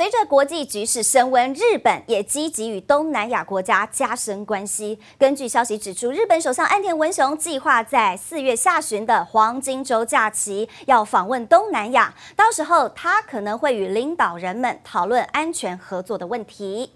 随着国际局势升温，日本也积极与东南亚国家加深关系。根据消息指出，日本首相岸田文雄计划在四月下旬的黄金周假期要访问东南亚，到时候他可能会与领导人们讨论安全合作的问题。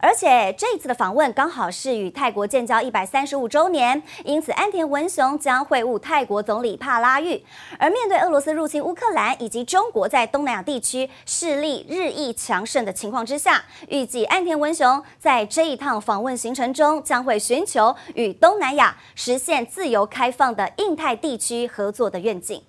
而且这一次的访问刚好是与泰国建交一百三十五周年，因此岸田文雄将会晤泰国总理帕拉育。而面对俄罗斯入侵乌克兰以及中国在东南亚地区势力日益强盛的情况之下，预计岸田文雄在这一趟访问行程中将会寻求与东南亚实现自由开放的印太地区合作的愿景。